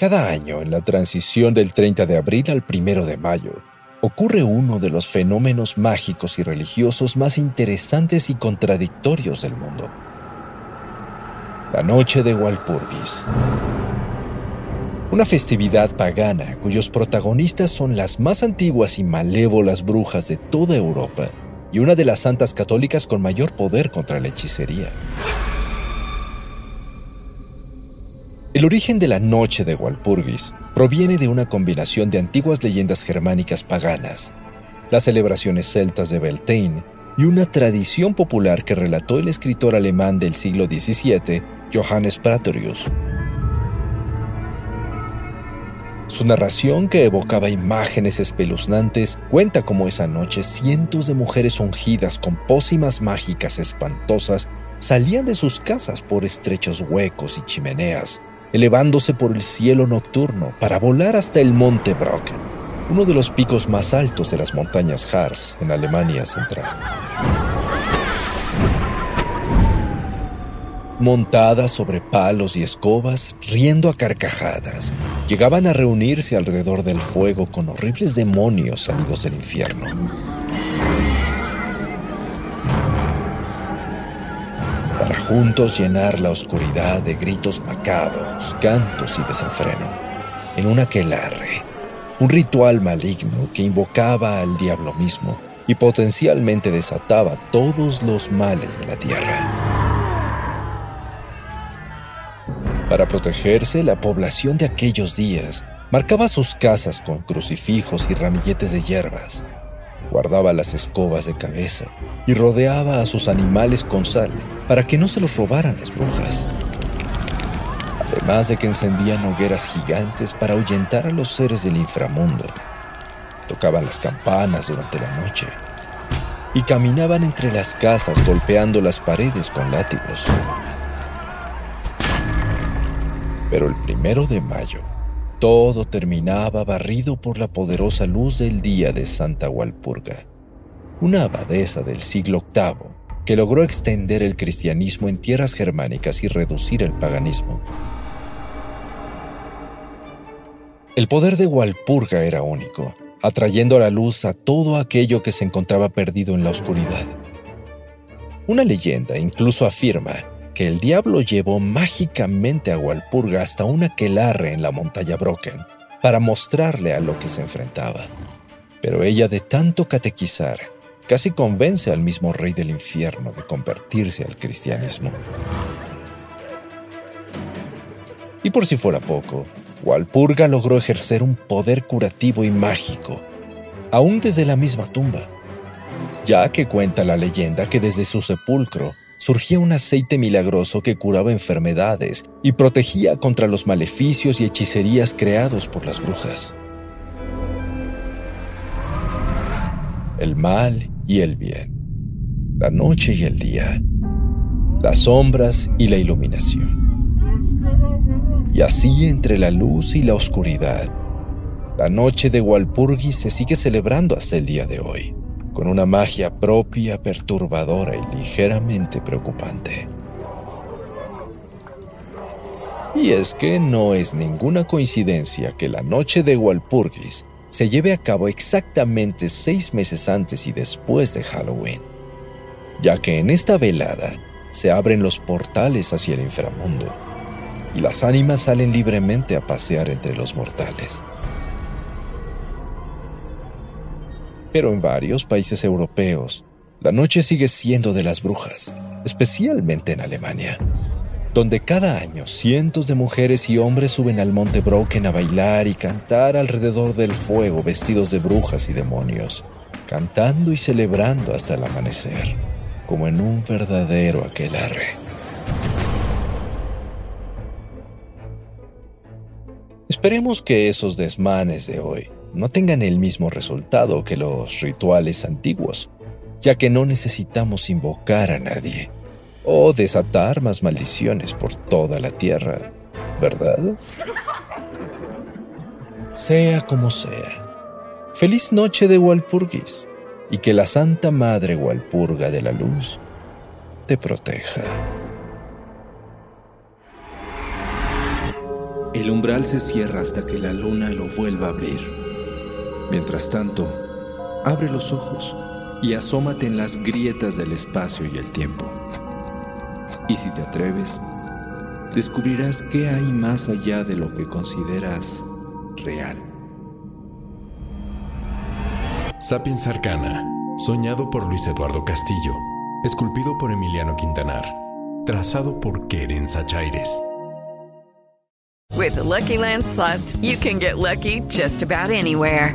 Cada año, en la transición del 30 de abril al 1 de mayo, ocurre uno de los fenómenos mágicos y religiosos más interesantes y contradictorios del mundo. La Noche de Walpurgis. Una festividad pagana cuyos protagonistas son las más antiguas y malévolas brujas de toda Europa y una de las santas católicas con mayor poder contra la hechicería. El origen de la noche de Walpurgis proviene de una combinación de antiguas leyendas germánicas paganas, las celebraciones celtas de Beltane y una tradición popular que relató el escritor alemán del siglo XVII, Johannes Pratorius. Su narración, que evocaba imágenes espeluznantes, cuenta cómo esa noche cientos de mujeres ungidas con pócimas mágicas espantosas salían de sus casas por estrechos huecos y chimeneas, elevándose por el cielo nocturno para volar hasta el monte Brocken, uno de los picos más altos de las montañas Harz en Alemania Central. Montadas sobre palos y escobas, riendo a carcajadas, llegaban a reunirse alrededor del fuego con horribles demonios salidos del infierno. Para juntos llenar la oscuridad de gritos macabros, cantos y desenfreno, en un aquelarre, un ritual maligno que invocaba al diablo mismo y potencialmente desataba todos los males de la tierra. Para protegerse, la población de aquellos días marcaba sus casas con crucifijos y ramilletes de hierbas, guardaba las escobas de cabeza y rodeaba a sus animales con sal para que no se los robaran las brujas. Además de que encendían hogueras gigantes para ahuyentar a los seres del inframundo. Tocaban las campanas durante la noche y caminaban entre las casas golpeando las paredes con látigos. Pero el primero de mayo, todo terminaba barrido por la poderosa luz del día de Santa Walpurga, una abadesa del siglo VIII que logró extender el cristianismo en tierras germánicas y reducir el paganismo. El poder de Walpurga era único, atrayendo a la luz a todo aquello que se encontraba perdido en la oscuridad. Una leyenda incluso afirma que el diablo llevó mágicamente a Walpurga hasta un aquelarre en la montaña Brocken para mostrarle a lo que se enfrentaba. Pero ella de tanto catequizar casi convence al mismo rey del infierno de convertirse al cristianismo. Y por si fuera poco, Walpurga logró ejercer un poder curativo y mágico, aún desde la misma tumba, ya que cuenta la leyenda que desde su sepulcro surgía un aceite milagroso que curaba enfermedades y protegía contra los maleficios y hechicerías creados por las brujas. El mal y el bien, la noche y el día, las sombras y la iluminación. Y así entre la luz y la oscuridad, la noche de Walpurgis se sigue celebrando hasta el día de hoy con una magia propia, perturbadora y ligeramente preocupante. Y es que no es ninguna coincidencia que la noche de Walpurgis se lleve a cabo exactamente seis meses antes y después de Halloween, ya que en esta velada se abren los portales hacia el inframundo, y las ánimas salen libremente a pasear entre los mortales. Pero en varios países europeos, la noche sigue siendo de las brujas, especialmente en Alemania, donde cada año cientos de mujeres y hombres suben al monte Brocken a bailar y cantar alrededor del fuego vestidos de brujas y demonios, cantando y celebrando hasta el amanecer, como en un verdadero aquelarre. Esperemos que esos desmanes de hoy no tengan el mismo resultado que los rituales antiguos, ya que no necesitamos invocar a nadie o desatar más maldiciones por toda la tierra, ¿verdad? Sea como sea. Feliz noche de Walpurgis y que la Santa Madre Walpurga de la Luz te proteja. El umbral se cierra hasta que la luna lo vuelva a abrir. Mientras tanto, abre los ojos y asómate en las grietas del espacio y el tiempo. Y si te atreves, descubrirás qué hay más allá de lo que consideras real. Sapiens Arcana, soñado por Luis Eduardo Castillo, esculpido por Emiliano Quintanar, trazado por Keren Sachaires. With the Lucky Land slots, you can get lucky just about anywhere.